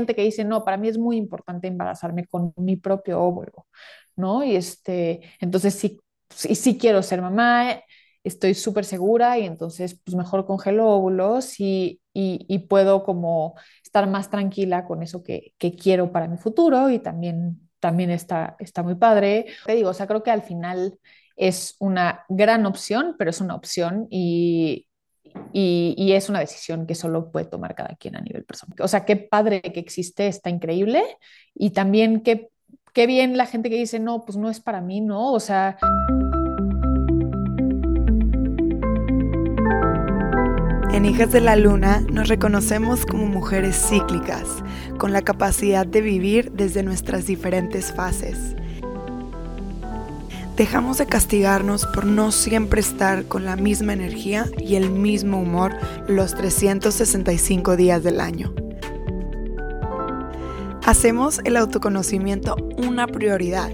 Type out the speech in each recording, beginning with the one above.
gente que dice, no, para mí es muy importante embarazarme con mi propio óvulo, ¿no? Y este, entonces sí, sí, sí quiero ser mamá, estoy súper segura y entonces pues mejor congelo óvulos y, y, puedo como estar más tranquila con eso que, que, quiero para mi futuro y también, también está, está muy padre. Te digo, o sea, creo que al final es una gran opción, pero es una opción y, y, es una decisión que solo puede tomar cada quien a nivel personal. O sea, qué padre que existe, está increíble y también qué, qué bien la gente que dice, no, pues no es para mí, ¿no? O sea... En Hijas de la Luna nos reconocemos como mujeres cíclicas, con la capacidad de vivir desde nuestras diferentes fases. Dejamos de castigarnos por no siempre estar con la misma energía y el mismo humor los 365 días del año. Hacemos el autoconocimiento una prioridad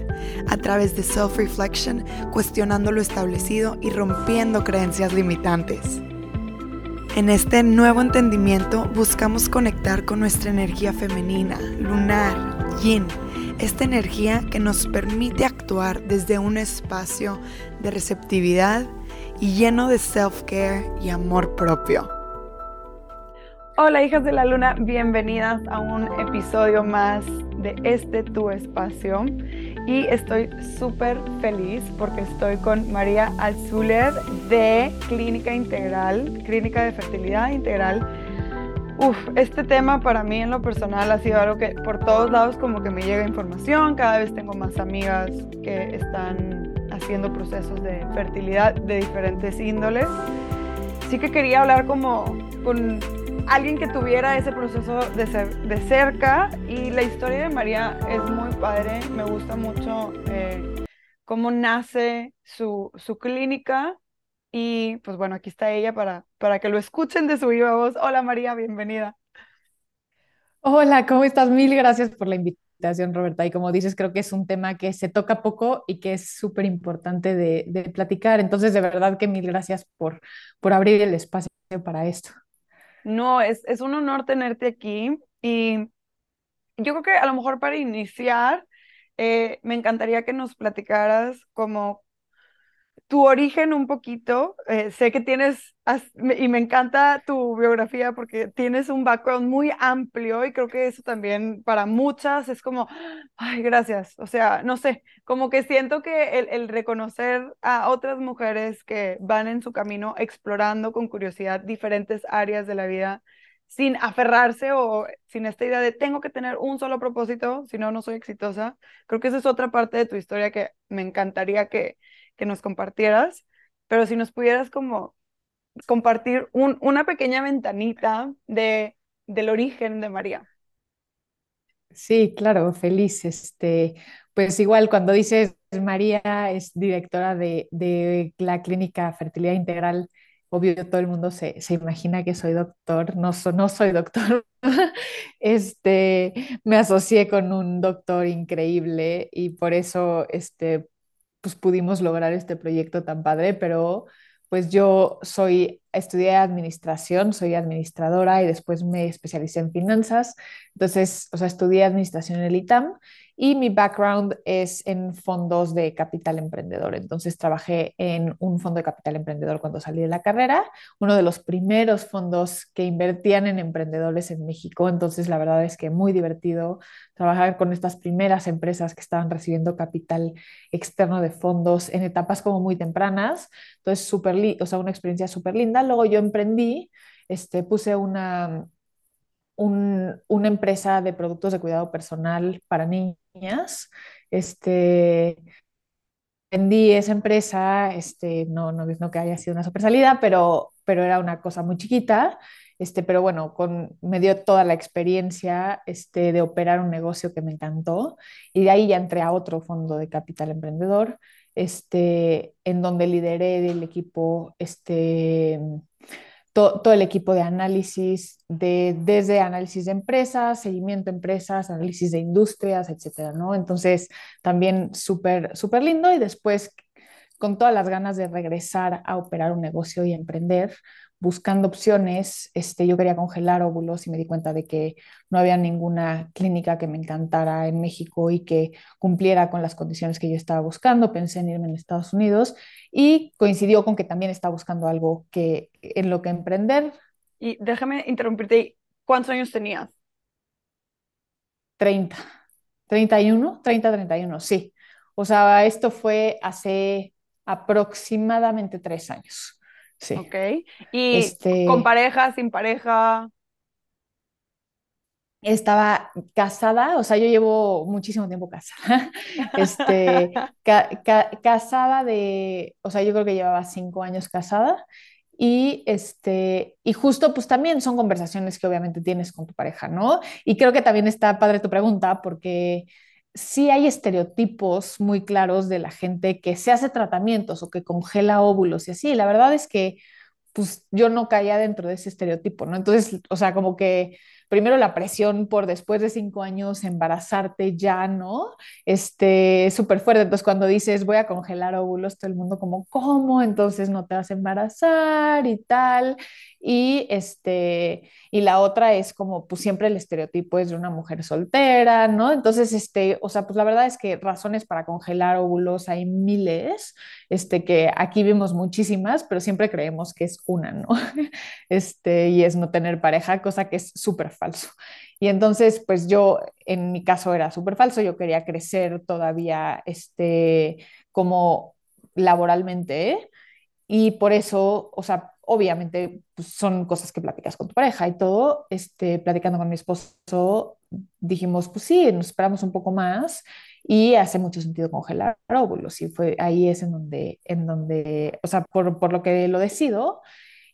a través de self-reflection, cuestionando lo establecido y rompiendo creencias limitantes. En este nuevo entendimiento buscamos conectar con nuestra energía femenina, lunar, yin, esta energía que nos permite actuar desde un espacio de receptividad y lleno de self-care y amor propio. Hola hijas de la luna, bienvenidas a un episodio más de este tu espacio y estoy súper feliz porque estoy con María Alzuler de Clínica Integral, Clínica de Fertilidad Integral. Uf, este tema para mí en lo personal ha sido algo que por todos lados como que me llega información, cada vez tengo más amigas que están haciendo procesos de fertilidad de diferentes índoles. Sí que quería hablar como con alguien que tuviera ese proceso de, de, cerca y la historia de María es muy padre, me gusta mucho eh, cómo nace su, su, clínica y pues bueno, aquí está ella para, para que lo escuchen de su viva voz. Hola María, bienvenida. Hola, ¿cómo estás? Mil gracias por la invitación, Roberta. Y como dices, creo que es un tema que se toca poco y que es súper importante de, de, platicar. Entonces, de verdad que mil gracias por, por abrir el espacio para esto. No, es, es un honor tenerte aquí y yo creo que a lo mejor para iniciar, eh, me encantaría que nos platicaras como tu origen un poquito. Eh, sé que tienes, y me encanta tu biografía porque tienes un background muy amplio y creo que eso también para muchas es como, ay, gracias. O sea, no sé, como que siento que el, el reconocer a otras mujeres que van en su camino explorando con curiosidad diferentes áreas de la vida sin aferrarse o sin esta idea de tengo que tener un solo propósito, si no, no soy exitosa. Creo que esa es otra parte de tu historia que me encantaría que, que nos compartieras, pero si nos pudieras como compartir un, una pequeña ventanita de, del origen de María. Sí, claro, feliz. Este, pues igual cuando dices María es directora de, de la clínica Fertilidad Integral, obvio todo el mundo se, se imagina que soy doctor, no, no soy doctor. este, me asocié con un doctor increíble y por eso este, pues pudimos lograr este proyecto tan padre, pero pues yo soy, estudié administración, soy administradora y después me especialicé en finanzas. Entonces, o sea, estudié administración en el ITAM y mi background es en fondos de capital emprendedor. Entonces trabajé en un fondo de capital emprendedor cuando salí de la carrera, uno de los primeros fondos que invertían en emprendedores en México. Entonces la verdad es que muy divertido trabajar con estas primeras empresas que estaban recibiendo capital externo de fondos en etapas como muy tempranas. Entonces, súper, o sea, una experiencia súper linda. Luego yo emprendí, este, puse una una empresa de productos de cuidado personal para niñas. Este, vendí esa empresa, este, no, no, no que haya sido una super salida, pero, pero era una cosa muy chiquita. Este, pero bueno, con, me dio toda la experiencia este, de operar un negocio que me encantó y de ahí ya entré a otro fondo de capital emprendedor, este, en donde lideré el equipo este, todo el equipo de análisis, de, desde análisis de empresas, seguimiento de empresas, análisis de industrias, etcétera, ¿no? Entonces, también súper, súper lindo y después con todas las ganas de regresar a operar un negocio y emprender, buscando opciones. Este, yo quería congelar óvulos y me di cuenta de que no había ninguna clínica que me encantara en México y que cumpliera con las condiciones que yo estaba buscando. Pensé en irme en Estados Unidos y coincidió con que también estaba buscando algo que, en lo que emprender. Y déjame interrumpirte, ¿cuántos años tenías? 30, 31, 30, 31, sí. O sea, esto fue hace aproximadamente tres años. Sí. Ok. ¿Y este... con pareja, sin pareja? Estaba casada, o sea, yo llevo muchísimo tiempo casada. Este, casada de, o sea, yo creo que llevaba cinco años casada. Y, este, y justo, pues también son conversaciones que obviamente tienes con tu pareja, ¿no? Y creo que también está padre tu pregunta porque sí hay estereotipos muy claros de la gente que se hace tratamientos o que congela óvulos y así. La verdad es que pues yo no caía dentro de ese estereotipo, ¿no? Entonces, o sea, como que primero la presión por después de cinco años embarazarte ya, ¿no? Este, súper fuerte. Entonces, cuando dices voy a congelar óvulos, todo el mundo como, ¿cómo? Entonces no te vas a embarazar y tal. Y, este, y la otra es como, pues siempre el estereotipo es de una mujer soltera, ¿no? Entonces, este, o sea, pues la verdad es que razones para congelar óvulos hay miles, este, que aquí vemos muchísimas, pero siempre creemos que es una, ¿no? Este, y es no tener pareja, cosa que es súper falso. Y entonces, pues yo, en mi caso era súper falso, yo quería crecer todavía, este, como laboralmente, y por eso, o sea, obviamente pues, son cosas que platicas con tu pareja y todo, este, platicando con mi esposo, dijimos, pues sí, nos esperamos un poco más y hace mucho sentido congelar óvulos y fue ahí es en donde, en donde o sea, por, por lo que lo decido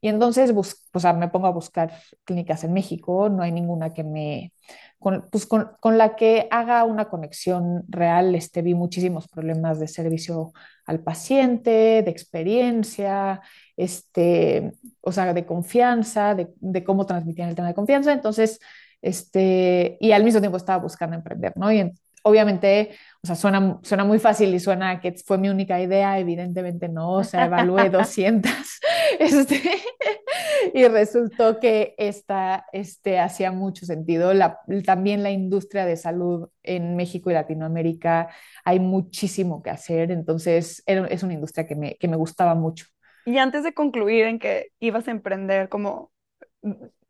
y entonces o sea, me pongo a buscar clínicas en México, no hay ninguna que me, con, pues con, con, la que haga una conexión real, este, vi muchísimos problemas de servicio al paciente, de experiencia, este, o sea, de confianza, de, de cómo transmitían el tema de confianza. Entonces, este, y al mismo tiempo estaba buscando emprender, ¿no? Y obviamente, o sea, suena, suena muy fácil y suena que fue mi única idea, evidentemente no, o sea, evalué 200, este, y resultó que esta este, hacía mucho sentido. La, también la industria de salud en México y Latinoamérica hay muchísimo que hacer, entonces es una industria que me, que me gustaba mucho. Y antes de concluir en que ibas a emprender, como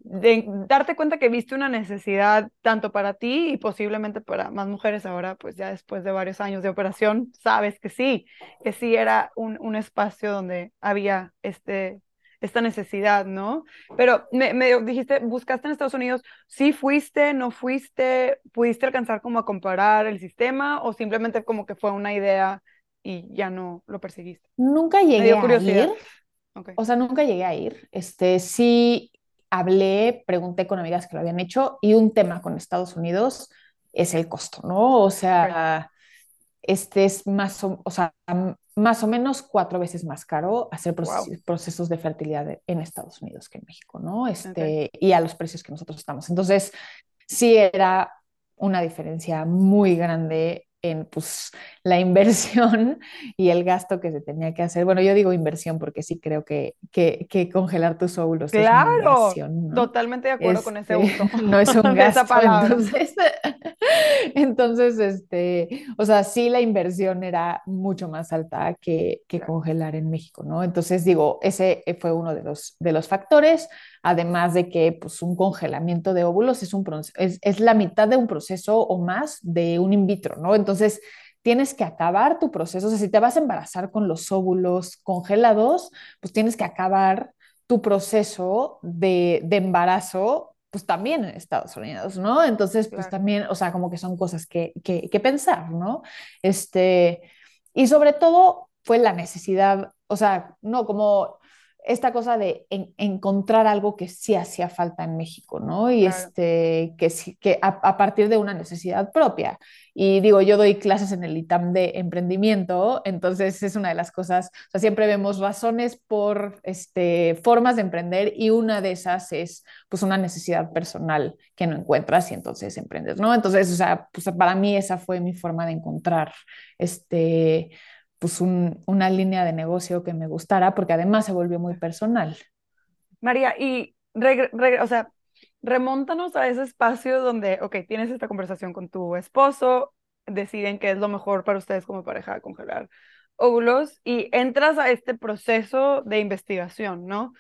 de darte cuenta que viste una necesidad tanto para ti y posiblemente para más mujeres ahora, pues ya después de varios años de operación, sabes que sí, que sí era un, un espacio donde había este, esta necesidad, ¿no? Pero me, me, dijiste, buscaste en Estados Unidos, ¿sí fuiste, no fuiste, pudiste alcanzar como a comparar el sistema o simplemente como que fue una idea y ya no lo perseguiste? Nunca llegué a ir. O sea, nunca llegué a ir. Este, sí hablé, pregunté con amigas que lo habían hecho y un tema con Estados Unidos es el costo, ¿no? O sea, este es más o, o sea, más o menos cuatro veces más caro hacer procesos, de fertilidad en Estados Unidos que en México, ¿no? Este, Y a los precios que nosotros estamos. Entonces, sí era una diferencia muy grande en pues, la inversión y el gasto que se tenía que hacer. Bueno, yo digo inversión porque sí creo que, que, que congelar tus óvulos claro, es una inversión. ¿no? Totalmente de acuerdo con ese este, uso. No es un gasto. entonces, entonces, este, o sea, sí la inversión era mucho más alta que, que congelar en México, ¿no? Entonces, digo, ese fue uno de los, de los factores además de que pues, un congelamiento de óvulos es, un, es, es la mitad de un proceso o más de un in vitro, ¿no? Entonces, tienes que acabar tu proceso, o sea, si te vas a embarazar con los óvulos congelados, pues tienes que acabar tu proceso de, de embarazo, pues también en Estados Unidos, ¿no? Entonces, pues también, o sea, como que son cosas que, que, que, pensar, ¿no? Este, y sobre todo fue la necesidad, o sea, no como esta cosa de encontrar algo que sí hacía falta en México, ¿no? Y este, que, que a, partir de una necesidad propia. Y digo, yo doy clases en el ITAM de emprendimiento, entonces es una de las cosas, o sea, siempre vemos razones por este, formas de emprender y una de esas es pues una necesidad personal que no encuentras y entonces emprendes, ¿no? Entonces, o sea, pues para mí esa fue mi forma de encontrar este pues una línea de negocio que me gustara, porque además se volvió muy personal. María, y o sea, remóntanos a ese espacio donde, ok, tienes esta conversación con tu esposo, deciden qué es lo mejor para ustedes como pareja congelar óvulos y entras a este proceso de investigación, ¿no?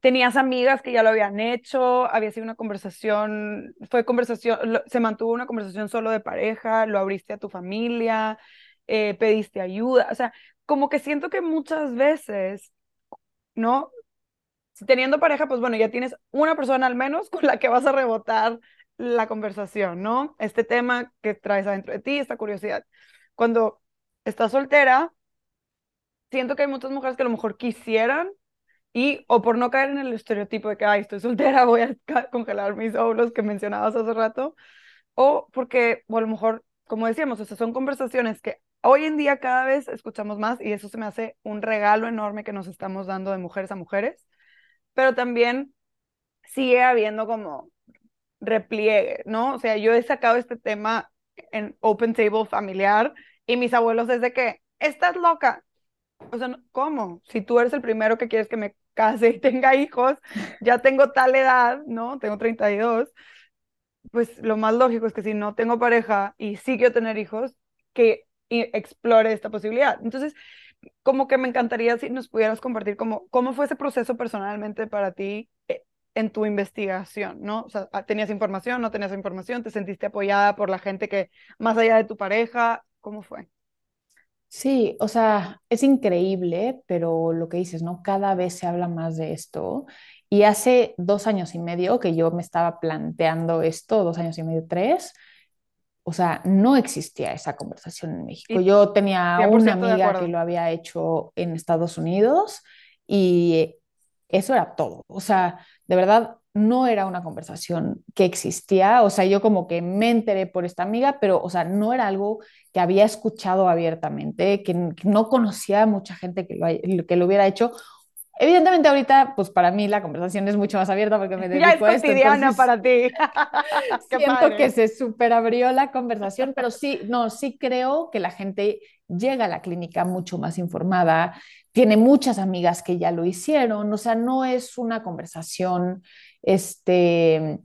Tenías amigas que ya lo habían hecho, había sido una conversación, fue conversación, se mantuvo una conversación solo de pareja, lo abriste a tu familia, eh, pediste ayuda, o sea, como que siento que muchas veces, ¿no? teniendo pareja, pues bueno, ya tienes una persona al menos con la que vas a rebotar la conversación, ¿no? Este tema que traes adentro de ti, esta curiosidad. Cuando estás soltera, siento que hay muchas mujeres que a lo mejor quisieran y o por no caer en el estereotipo de que, ay, estoy soltera, voy a congelar mis óvulos que mencionabas hace rato, o porque, o a lo mejor, como decíamos, o son conversaciones que hoy en día cada vez escuchamos más y eso se me hace un regalo enorme que nos estamos dando de mujeres a mujeres, pero también sigue habiendo como repliegue, ¿no? O sea, yo he sacado este tema en Open Table familiar y mis abuelos desde que, estás loca. O sea, ¿cómo? Si tú eres el primero que quieres que me case y tenga hijos, ya tengo tal edad, ¿no? Tengo 32, pues lo más lógico es que si no tengo pareja y sí quiero tener hijos, que explore esta posibilidad. Entonces, como que me encantaría si nos pudieras compartir cómo, cómo fue ese proceso personalmente para ti eh, en tu investigación, ¿no? O sea, ah, ¿tenías información, no tenías información? ¿Te sentiste apoyada por la gente que, más allá de tu pareja, cómo fue? Sí, o sea, es increíble, pero lo que dices, ¿no? Cada vez se habla más de esto. Y hace dos años y medio que yo me estaba planteando esto, dos años y medio, tres, o sea, no existía esa conversación en México. Yo tenía una amiga que lo había hecho en Estados Unidos y eso era todo. O sea, de verdad, no era una conversación que existía. O sea, yo como que me enteré por esta amiga, pero, o sea, no era algo que había escuchado abiertamente, que, no conocía a mucha gente que lo, que lo hubiera hecho Evidentemente ahorita, pues para mí la conversación es mucho más abierta porque me dedico ya es a esto. cotidiana para ti. siento que se superabrió la conversación, pero sí, no, sí creo que la gente llega a la clínica mucho más informada, tiene muchas amigas que ya lo hicieron, o sea, no es una conversación, este,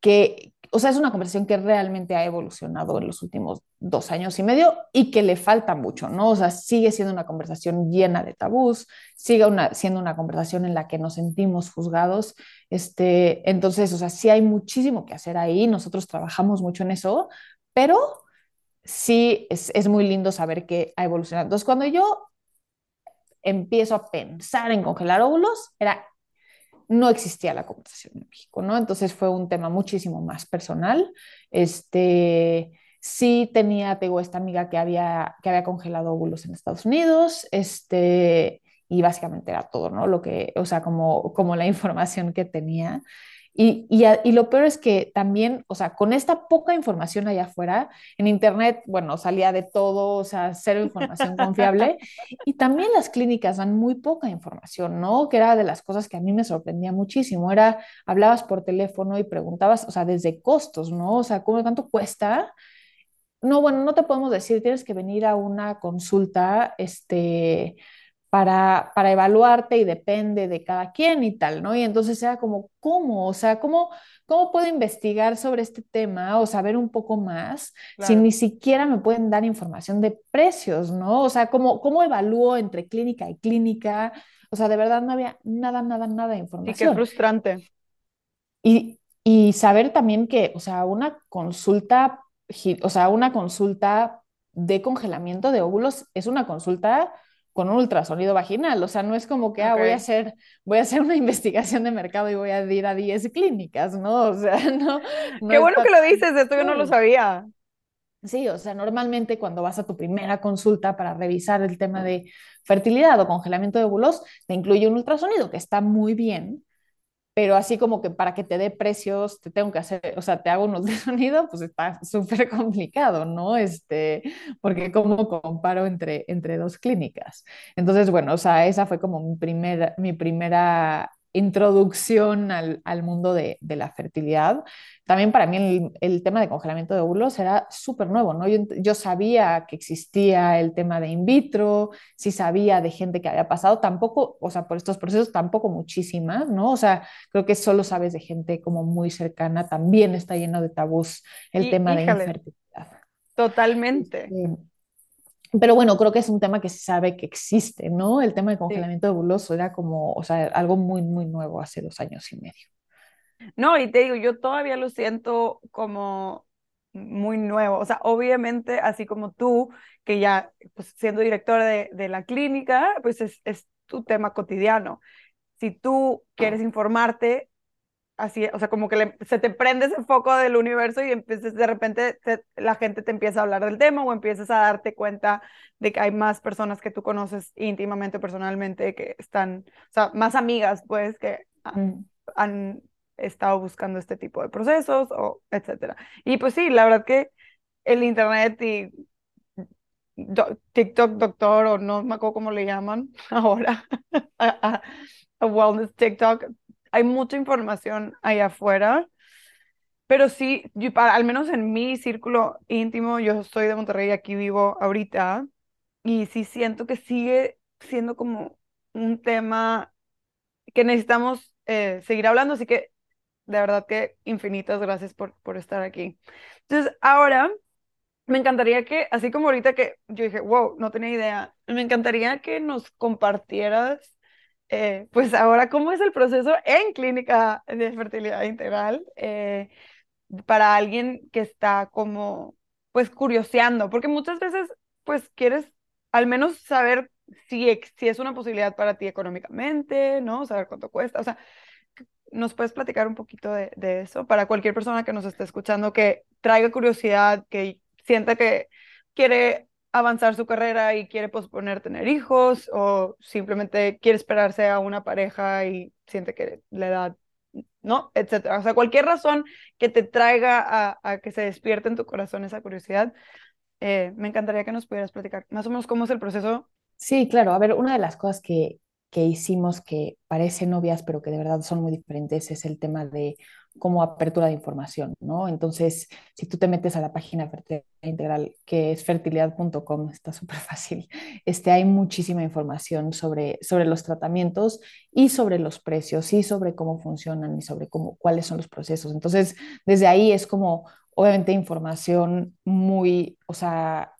que, o sea, es una conversación que realmente ha evolucionado en los últimos dos años y medio y que le falta mucho, ¿no? O sea, sigue siendo una conversación llena de tabús, sigue una, siendo una conversación en la que nos sentimos juzgados. Este, entonces, o sea, sí hay muchísimo que hacer ahí, nosotros trabajamos mucho en eso, pero sí es, es muy lindo saber que ha evolucionado. Entonces, cuando yo empiezo a pensar en congelar óvulos, era no existía la conversación en México, ¿no? Entonces fue un tema muchísimo más personal. Este, sí tenía, tengo esta amiga que había, que había congelado óvulos en Estados Unidos, este, y básicamente era todo, ¿no? Lo que, o sea, como, como la información que tenía. Y, y, lo peor es que también, o sea, con esta poca información allá afuera, en Internet, bueno, salía de todo, o sea, cero información confiable. Y también las clínicas dan muy poca información, ¿no? Que era de las cosas que a mí me sorprendía muchísimo. Era, hablabas por teléfono y preguntabas, o sea, desde costos, ¿no? O sea, ¿cómo, ¿cuánto cuesta? No, bueno, no te podemos decir, tienes que venir a una consulta, este para, para evaluarte y depende de cada quien y tal, ¿no? Y entonces era como, ¿cómo? O sea, ¿cómo, cómo puedo investigar sobre este tema o saber un poco más si ni siquiera me pueden dar información de precios, ¿no? O sea, ¿cómo, cómo evalúo entre clínica y clínica? O sea, de verdad no había nada, nada, nada de información. Y qué frustrante. Y, y saber también que, o sea, una consulta, o sea, una consulta de congelamiento de óvulos es una consulta con un ultrasonido vaginal, o sea, no es como que ah, voy a hacer voy a hacer una investigación de mercado y voy a ir a 10 clínicas, ¿no? O sea, no, Qué bueno que lo dices, esto yo no lo sabía. Sí, o sea, normalmente cuando vas a tu primera consulta para revisar el tema de fertilidad o congelamiento de óvulos, te incluye un ultrasonido que está muy bien, pero así como que para que te dé precios, te tengo que hacer, o sea, te hago unos de sonido, pues está súper complicado, ¿no? Este, porque como comparo entre, entre dos clínicas. Entonces, bueno, o sea, esa fue como mi, primer, mi primera introducción al, al mundo de, de, la fertilidad. También para mí el, el tema de congelamiento de óvulos era súper nuevo, ¿no? Yo, yo, sabía que existía el tema de in vitro, sí sabía de gente que había pasado, tampoco, o sea, por estos procesos tampoco muchísimas, ¿no? O sea, creo que solo sabes de gente como muy cercana, también está lleno de tabús el y, tema híjale, de infertilidad. Totalmente. Este, pero bueno, creo que es un tema que se sabe que existe, ¿no? El tema de Sí. congelamiento de óvulos era como, o sea, algo muy, muy nuevo hace dos años y medio. No, y te digo, yo todavía lo siento como muy nuevo. O sea, obviamente, así como tú, que ya pues, siendo directora de, de la clínica, pues es, es tu tema cotidiano. Si tú quieres informarte, así, o sea, como que le- se te prende ese foco del universo y empiezas, de repente te- la gente te empieza a hablar del tema o empiezas a darte cuenta de que hay más personas que tú conoces íntimamente, personalmente, que están, o sea, más amigas, pues, que Mm. han estado buscando este tipo de procesos o etcétera. Y pues sí, la verdad que el internet y do- TikTok doctor o no me acuerdo cómo le llaman ahora, a, a- a wellness TikTok, hay mucha información ahí afuera, pero sí, para, al menos en mi círculo íntimo, yo soy de Monterrey, aquí vivo ahorita, y sí siento que sigue siendo como un tema que necesitamos eh, seguir hablando, así que de verdad que infinitas gracias por, por estar aquí. Entonces, ahora me encantaría que, así como ahorita que yo dije, wow, no tenía idea, me encantaría que nos compartieras, eh, pues ahora, cómo es el proceso en clínica de fertilidad integral eh, para alguien que está como, pues, curioseando, porque muchas veces, pues, quieres al menos saber si, si es una posibilidad para ti económicamente, ¿no? Saber cuánto cuesta, o sea, ¿Nos puedes platicar un poquito de, de eso para cualquier persona que nos esté escuchando que traiga curiosidad, que sienta que quiere avanzar su carrera y quiere posponer tener hijos o simplemente quiere esperarse a una pareja y siente que la edad, ¿no? Etcétera. O sea, cualquier razón que te traiga a, que se despierte en tu corazón esa curiosidad, eh, me encantaría que nos pudieras platicar más o menos cómo es el proceso. Sí, claro. A ver, una de las cosas que, que hicimos que parecen obvias, pero que de verdad son muy diferentes, es el tema de como apertura de información, ¿no? Entonces, si tú te metes a la página Fertilidad Integral, que es fertilidad.com, está súper fácil, este, hay muchísima información sobre, sobre los tratamientos y sobre los precios y sobre cómo funcionan y sobre cómo, cuáles son los procesos. Entonces, desde ahí es como, obviamente, información muy, o sea,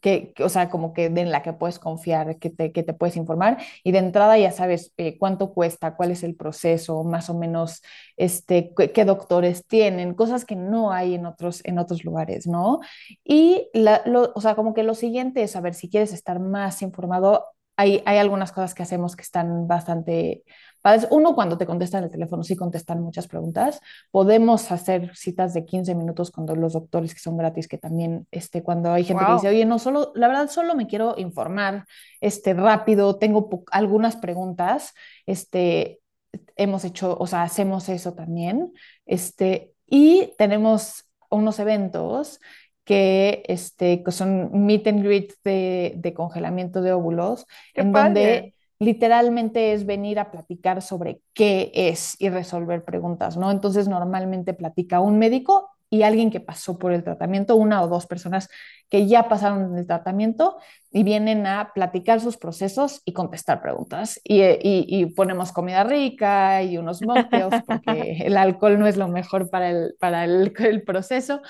que, o sea, como que en la que puedes confiar, que te, que te puedes informar y de entrada ya sabes eh, cuánto cuesta, cuál es el proceso, más o menos este, qué, qué, doctores tienen, cosas que no hay en otros, en otros lugares, ¿no? Y, la, lo, o sea, como que lo siguiente es saber si quieres estar más informado, hay, hay algunas cosas que hacemos que están bastante padres. Uno, cuando te contestan el teléfono, sí contestan muchas preguntas. Podemos hacer citas de 15 minutos con los doctores que son gratis, que también, este, cuando hay gente wow. que dice, oye, no, solo, la verdad, solo me quiero informar este, rápido, tengo algunas preguntas, este, hemos hecho, o sea, hacemos eso también. Este, y tenemos unos eventos que, este, que son meet and greet de, de congelamiento de óvulos, Qué en padre. donde literalmente es venir a platicar sobre qué es y resolver preguntas, ¿no? Entonces normalmente platica un médico y alguien que pasó por el tratamiento, una o dos personas que ya pasaron el tratamiento y vienen a platicar sus procesos y contestar preguntas. Y, y, y ponemos comida rica y unos mocktails porque el alcohol no es lo mejor para el, para el, el proceso.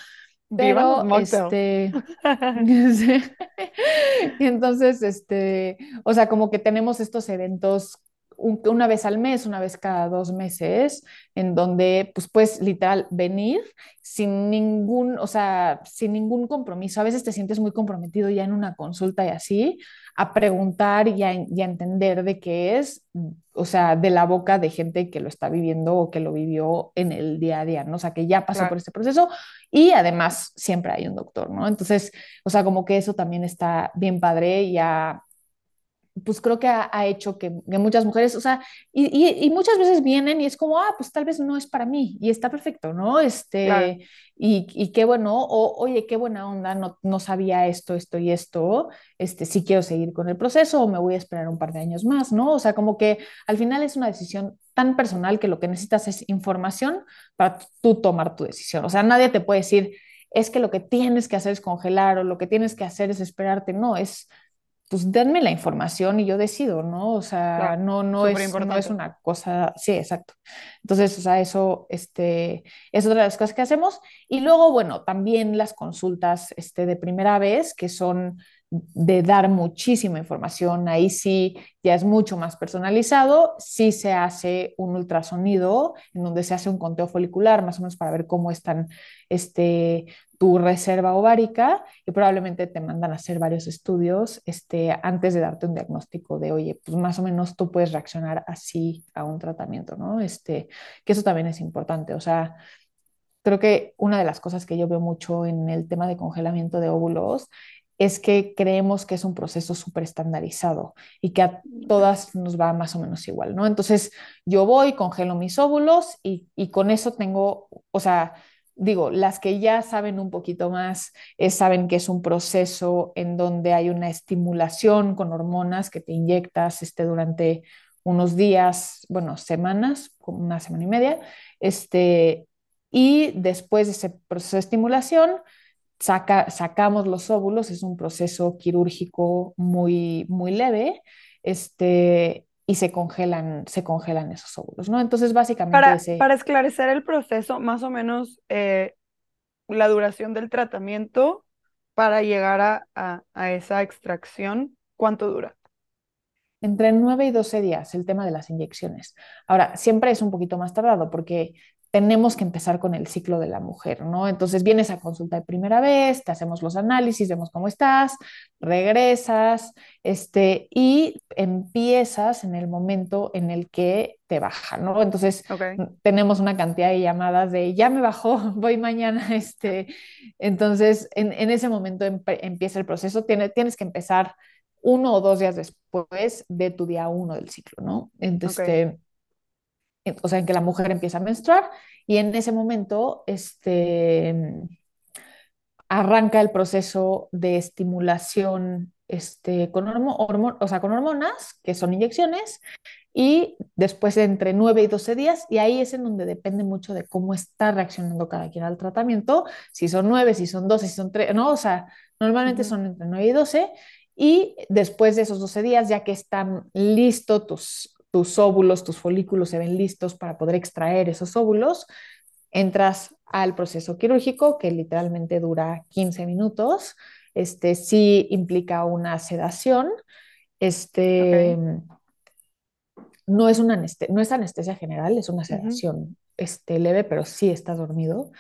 Pero, este, y entonces, este, o sea, como que tenemos estos eventos un, una vez al mes, una vez cada dos meses, en donde pues puedes literal venir sin ningún, o sea, sin ningún compromiso. A veces te sientes muy comprometido ya en una consulta y así, a preguntar y a, y a entender de qué es, o sea, de la boca de gente que lo está viviendo o que lo vivió en el día a día, ¿no? O sea, que ya pasó claro. por este proceso y además siempre hay un doctor, ¿no? Entonces, o sea, como que eso también está bien padre, ya pues creo que ha, ha hecho que, que, muchas mujeres, o sea, y, y, y, muchas veces vienen y es como, ah, pues tal vez no es para mí y está perfecto, ¿no? Este, claro. y, y, qué bueno, o oye, qué buena onda, no, no sabía esto, esto y esto, este, sí quiero seguir con el proceso o me voy a esperar un par de años más, ¿no? O sea, como que al final es una decisión tan personal que lo que necesitas es información para tú tomar tu decisión. O sea, nadie te puede decir, es que lo que tienes que hacer es congelar o lo que tienes que hacer es esperarte, no, es pues denme la información y yo decido, ¿no? O sea, claro, no, no, es, no es una cosa, sí, exacto. Entonces, o sea, eso este, es otra de las cosas que hacemos. Y luego, bueno, también las consultas este, de primera vez, que son de dar muchísima información, ahí sí ya es mucho más personalizado, sí se hace un ultrasonido en donde se hace un conteo folicular, más o menos para ver cómo están este, tu reserva ovárica y probablemente te mandan a hacer varios estudios este, antes de darte un diagnóstico de, oye, pues más o menos tú puedes reaccionar así a un tratamiento, ¿no? Este, que eso también es importante, o sea, creo que una de las cosas que yo veo mucho en el tema de congelamiento de óvulos es que creemos que es un proceso súper estandarizado y que a todas nos va más o menos igual, ¿no? Entonces yo voy, congelo mis óvulos y, y con eso tengo, o sea, digo, las que ya saben un poquito más, eh, saben que es un proceso en donde hay una estimulación con hormonas que te inyectas este, durante unos días, bueno, semanas, una semana y media, este, y después de ese proceso de estimulación, saca, sacamos los óvulos, es un proceso quirúrgico muy, muy leve, este, y se congelan, se congelan esos óvulos, ¿no? Entonces, básicamente... Para, ese... para esclarecer el proceso, más o menos eh, la duración del tratamiento para llegar a, a, a, esa extracción, ¿cuánto dura? Entre 9 y 12 días, el tema de las inyecciones. Ahora, siempre es un poquito más tardado porque tenemos que empezar con el ciclo de la mujer, ¿no? Entonces vienes a consulta de primera vez, te hacemos los análisis, vemos cómo estás, regresas, este, y empiezas en el momento en el que te baja, ¿no? Entonces okay. tenemos una cantidad de llamadas de ya me bajó, voy mañana, este, entonces en, en ese momento em empieza el proceso, Tienes, tienes que empezar uno o dos días después de tu día uno del ciclo, ¿no? Entonces, okay. O sea, en que la mujer empieza a menstruar y en ese momento este, arranca el proceso de estimulación este, con, hormo, o sea, con hormonas, que son inyecciones, y después entre 9 y 12 días, y ahí es en donde depende mucho de cómo está reaccionando cada quien al tratamiento, si son 9, si son 12, si son 3, no, o sea, normalmente uh -huh. son entre 9 y 12, y después de esos 12 días, ya que están listos tus tus óvulos, tus folículos se ven listos para poder extraer esos óvulos, entras al proceso quirúrgico que literalmente dura 15 minutos. Este sí implica una sedación. Este okay. no, es una anestesia, no es anestesia general, es una sedación uh -huh. este, leve, pero sí estás dormido.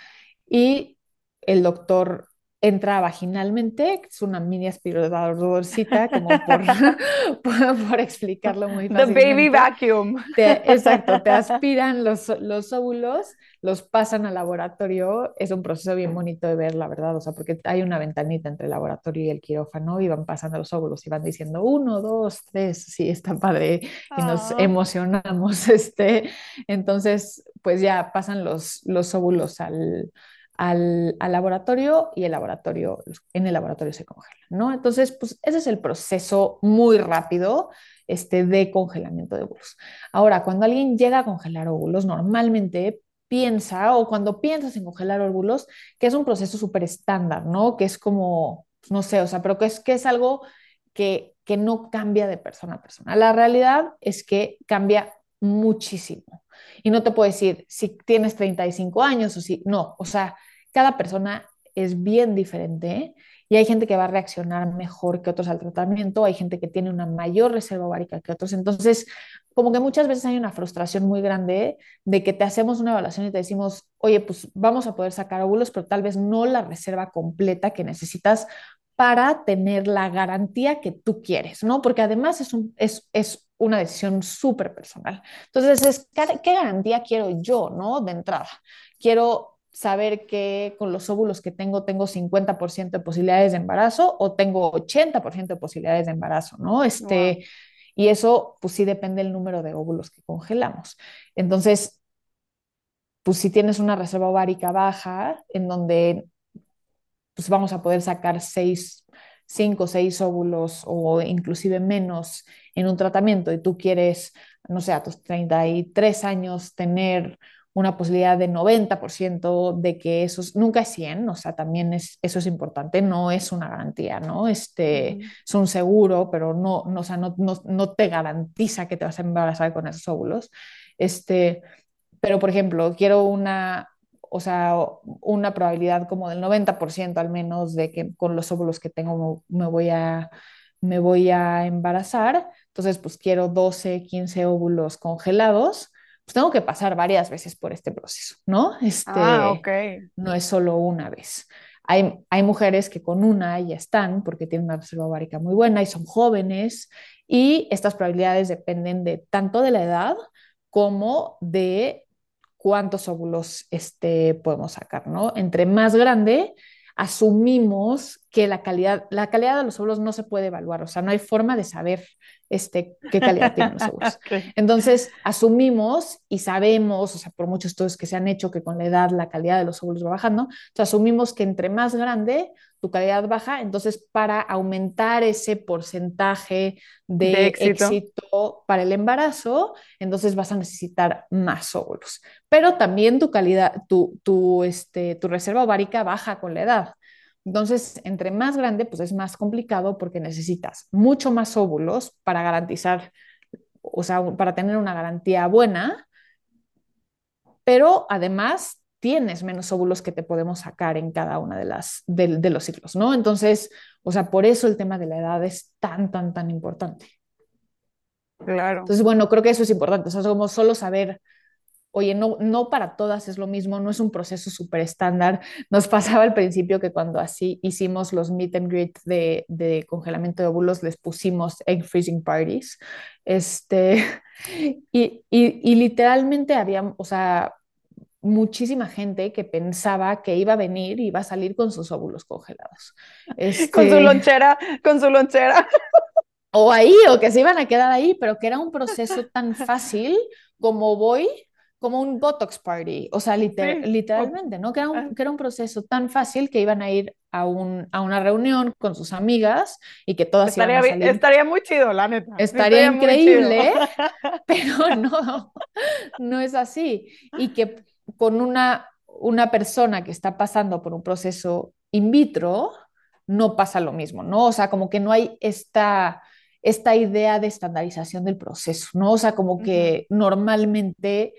Y el doctor entra vaginalmente, es una mini aspiradorcita, como por, por, por, explicarlo muy fácilmente. The baby vacuum. Te, exacto, te aspiran los, los óvulos, los pasan al laboratorio, es un proceso bien bonito de ver, la verdad, o sea, porque hay una ventanita entre el laboratorio y el quirófano y van pasando los óvulos y van diciendo uno, dos, tres, sí, está padre, y nos oh. emocionamos, este, entonces, pues ya pasan los, los óvulos al al, al, laboratorio y el laboratorio, en el laboratorio se congela, ¿no? Entonces, pues ese es el proceso muy rápido este, de congelamiento de óvulos. Ahora, cuando alguien llega a congelar óvulos, normalmente piensa, o cuando piensas en congelar óvulos, que es un proceso súper estándar, ¿no? Que es como, no sé, o sea, pero que es, que es algo que, que no cambia de persona a persona. La realidad es que cambia muchísimo. Y no te puedo decir si tienes 35 años o si no, o sea, cada persona es bien diferente y hay gente que va a reaccionar mejor que otros al tratamiento, hay gente que tiene una mayor reserva ovárica que otros. Entonces, como que muchas veces hay una frustración muy grande de que te hacemos una evaluación y te decimos, oye, pues vamos a poder sacar óvulos, pero tal vez no la reserva completa que necesitas para tener la garantía que tú quieres, ¿no? Porque además es, un, es, es una decisión súper personal. Entonces, es, ¿qué garantía quiero yo, ¿no? De entrada. Quiero saber que con los óvulos que tengo tengo 50% de posibilidades de embarazo o tengo 80% de posibilidades de embarazo, ¿no? Este, Y eso, pues sí depende del número de óvulos que congelamos. Entonces, pues si tienes una reserva ovárica baja, en donde pues vamos a poder sacar seis, cinco seis óvulos o inclusive menos en un tratamiento y tú quieres, no sé, a tus 33 años tener una posibilidad de 90% de que eso nunca es 100, o sea, también es, eso es importante, no es una garantía, ¿no? Este, Es un seguro, pero no, no, o sea, no, no, no, te garantiza que te vas a embarazar con esos óvulos. Este, pero, por ejemplo, quiero una, o sea, una probabilidad como del 90% al menos de que con los óvulos que tengo me voy a, me voy a embarazar. Entonces, pues quiero 12, 15 óvulos congelados. Pues tengo que pasar varias veces por este proceso, ¿no? Este, ah, ok. No es solo una vez. Hay, hay, mujeres que con una ya están porque tienen una reserva ovárica muy buena y son jóvenes y estas probabilidades dependen de tanto de la edad como de cuántos óvulos este, podemos sacar, ¿no? Entre más grande, asumimos que la calidad, la calidad de los óvulos no se puede evaluar, o sea, no hay forma de saber este, qué calidad tienen los óvulos. Entonces, asumimos y sabemos, o sea, por muchos estudios que se han hecho, que con la edad la calidad de los óvulos va bajando, entonces asumimos que entre más grande, tu calidad baja, entonces para aumentar ese porcentaje de, éxito. para el embarazo, entonces vas a necesitar más óvulos. Pero también tu calidad, tu, tu, este, tu reserva ovárica baja con la edad. Entonces, entre más grande, pues es más complicado porque necesitas mucho más óvulos para garantizar, o sea, para tener una garantía buena, pero además tienes menos óvulos que te podemos sacar en cada una de las de, los ciclos, ¿no? Entonces, o sea, por eso el tema de la edad es tan, tan, tan importante. Claro. Entonces, bueno, creo que eso es importante, o sea, como solo saber oye, no, no para todas es lo mismo, no es un proceso súper estándar. Nos pasaba al principio que cuando así hicimos los meet and greet de, de congelamiento de óvulos, les pusimos egg freezing parties. Este, y, y, y literalmente había, o sea, muchísima gente que pensaba que iba a venir y iba a salir con sus óvulos congelados. Este... Con su lonchera, con su lonchera. O ahí, o que se iban a quedar ahí, pero que era un proceso tan fácil como voy, como un Botox party, o sea, literalmente, ¿no? Que era, un, ah. que era, un, proceso tan fácil que iban a ir a, un, a una reunión con sus amigas y que todas estaría, iban a salir. Estaría muy chido, la neta. Estaría, increíble, pero no, no es así. Y que con una, una persona que está pasando por un proceso in vitro, no pasa lo mismo, ¿no? O sea, como que no hay esta esta idea de estandarización del proceso, ¿no? O sea, como que normalmente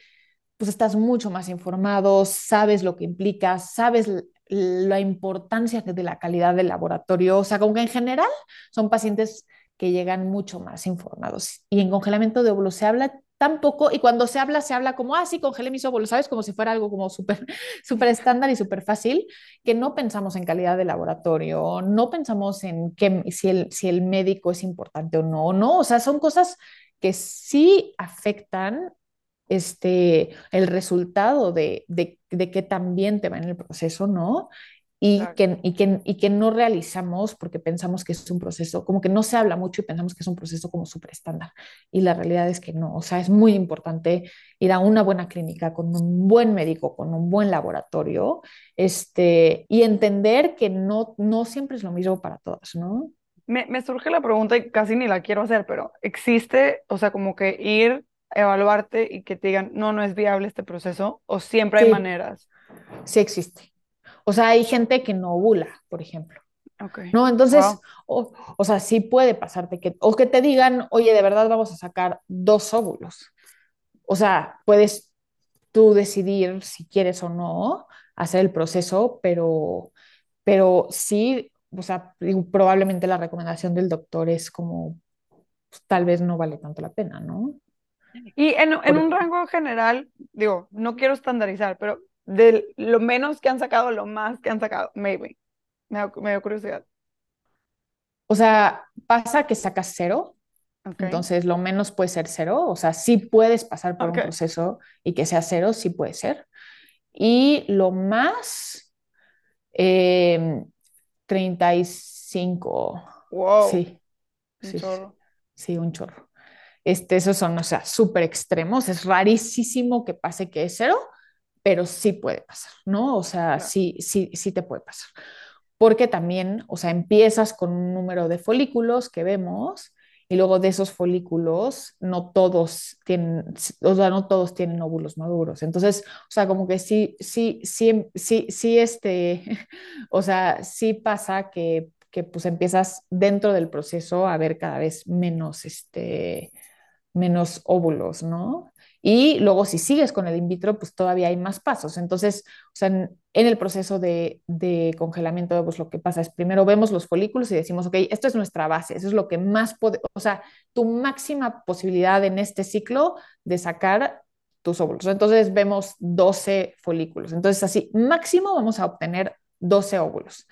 pues estás mucho más informado, sabes lo que implica, sabes la importancia de la calidad del laboratorio, o sea, como que en general son pacientes que llegan mucho más informados. Y en congelamiento de óvulos se habla tan poco y cuando se habla, se habla como, ah, sí, congelé mis óvulos, ¿sabes? Como si fuera algo como súper súper estándar y súper fácil, que no pensamos en calidad de laboratorio, no pensamos en que, si, el, si el médico es importante o no, no, o sea, son cosas que sí afectan este, el resultado de, de, de que también te va en el proceso, ¿no? Y que, y, que, y que no realizamos porque pensamos que es un proceso, como que no se habla mucho y pensamos que es un proceso como súper estándar. Y la realidad es que no, o sea, es muy importante ir a una buena clínica con un buen médico, con un buen laboratorio, este, y entender que no, no siempre es lo mismo para todas, ¿no? Me, me surge la pregunta y casi ni la quiero hacer, pero existe, o sea, como que ir evaluarte y que te digan, no, no es viable este proceso, o siempre hay maneras. Sí existe. O sea, hay gente que no ovula, por ejemplo. Okay. ¿No? Entonces, o, o, sea, sí puede pasarte que, o que te digan, oye, de verdad vamos a sacar dos óvulos. O sea, puedes tú decidir si quieres o no hacer el proceso, pero, pero sí, o sea, probablemente la recomendación del doctor es como, pues, tal vez no vale tanto la pena, ¿no? Y en, en un rango general, digo, no quiero estandarizar, pero de lo menos que han sacado, lo más que han sacado, maybe. Me da, me curiosidad. O sea, pasa que sacas cero, entonces lo menos puede ser cero, o sea, sí puedes pasar por un proceso y que sea cero, sí puede ser. y lo más, eh, 35. Wow. Sí, Un sí, sí, un chorro. Este, esos son, o sea, súper extremos. Es rarísimo que pase que es cero, pero sí puede pasar, ¿no? O sea, Claro. sí, sí, sí te puede pasar. Porque también, o sea, empiezas con un número de folículos que vemos y luego de esos folículos no todos tienen, o sea, no todos tienen óvulos maduros. Entonces, o sea, como que sí, sí, sí, sí, sí, este, o sea, sí pasa que, que pues empiezas dentro del proceso a ver cada vez menos, este, menos óvulos, ¿no? Y luego si sigues con el in vitro, pues todavía hay más pasos. Entonces, o sea, en, el proceso de, congelamiento de lo que pasa es primero vemos los folículos y decimos, ok, esto es nuestra base, eso es lo que más puede, o sea, tu máxima posibilidad en este ciclo de sacar tus óvulos. Entonces vemos 12 folículos. Entonces así, máximo vamos a obtener 12 óvulos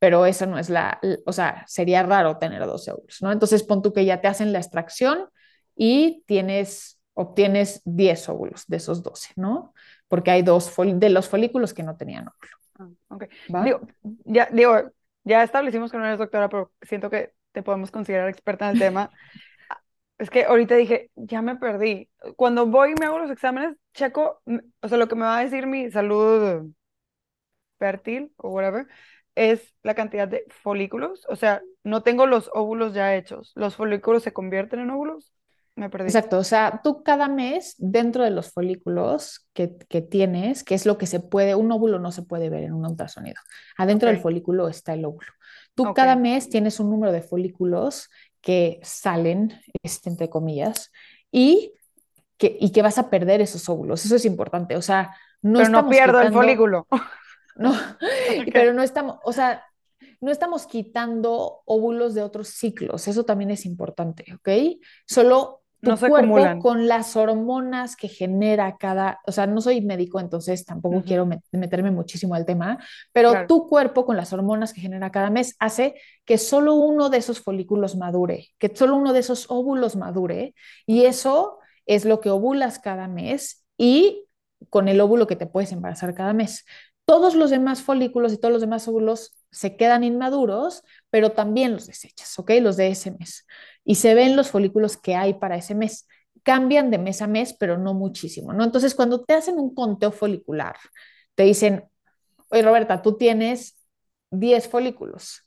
pero eso no es la, o sea, sería raro tener 12 óvulos, ¿no? Entonces pon tú que ya te hacen la extracción y tienes, obtienes 10 óvulos de esos 12, ¿no? Porque hay dos de los folículos que no tenían óvulo. Ah, okay. Digo, ya, digo, ya establecimos que no eres doctora, pero siento que te podemos considerar experta en el tema. es que ahorita dije, ya me perdí. Cuando voy y me hago los exámenes, checo, o sea, lo que me va a decir mi salud fértil o whatever, es la cantidad de folículos. O sea, no tengo los óvulos ya hechos. ¿Los folículos se convierten en óvulos? Me perdí. Exacto, o sea, tú cada mes dentro de los folículos que, que, tienes, que es lo que se puede, un óvulo no se puede ver en un ultrasonido. Adentro okay. del folículo está el óvulo. Tú okay. cada mes tienes un número de folículos que salen, este, entre comillas, y que, y que vas a perder esos óvulos. Eso es importante. O sea, no Pero no pierdo quitando... el folículo. No, okay. pero no estamos, o sea, no estamos quitando óvulos de otros ciclos, eso también es importante, ¿ok? Solo tu no se cuerpo acumulan. con las hormonas que genera cada, o sea, no soy médico, entonces tampoco uh -huh. quiero meterme muchísimo al tema, pero claro. tu cuerpo con las hormonas que genera cada mes hace que solo uno de esos folículos madure, que solo uno de esos óvulos madure, y eso es lo que ovulas cada mes y con el óvulo que te puedes embarazar cada mes todos los demás folículos y todos los demás óvulos se quedan inmaduros, pero también los desechas, ¿ok? Los de ese mes. Y se ven los folículos que hay para ese mes. Cambian de mes a mes, pero no muchísimo, ¿no? Entonces, cuando te hacen un conteo folicular, te dicen, oye, Roberta, tú tienes 10 folículos.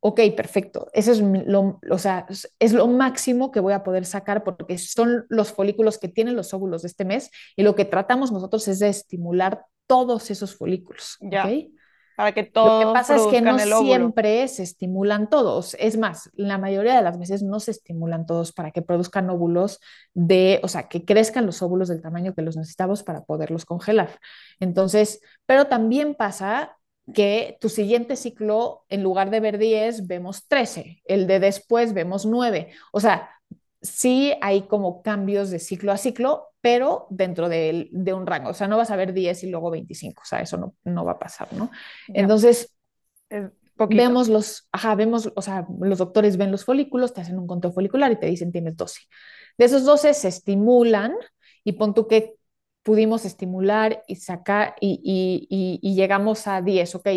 Ok, perfecto. Eso es lo, o sea, es lo máximo que voy a poder sacar porque son los folículos que tienen los óvulos de este mes y lo que tratamos nosotros es de estimular todos esos folículos. Ya. ¿okay? Para que todos Lo que pasa es que no siempre se estimulan todos. Es más, la mayoría de las veces no se estimulan todos para que produzcan óvulos de, o sea, que crezcan los óvulos del tamaño que los necesitamos para poderlos congelar. Entonces, pero también pasa que tu siguiente ciclo, en lugar de ver 10, vemos 13, el de después vemos 9. O sea, sí hay como cambios de ciclo a ciclo, pero dentro de, de, un rango. O sea, no vas a ver 10 y luego 25. O sea, eso no, no va a pasar, ¿no? Entonces, vemos los, ajá, vemos, o sea, los doctores ven los folículos, te hacen un conteo folicular y te dicen tienes 12. De esos 12 se estimulan y pon tú que pudimos estimular y sacar y, y, y, y llegamos a 10. Ok,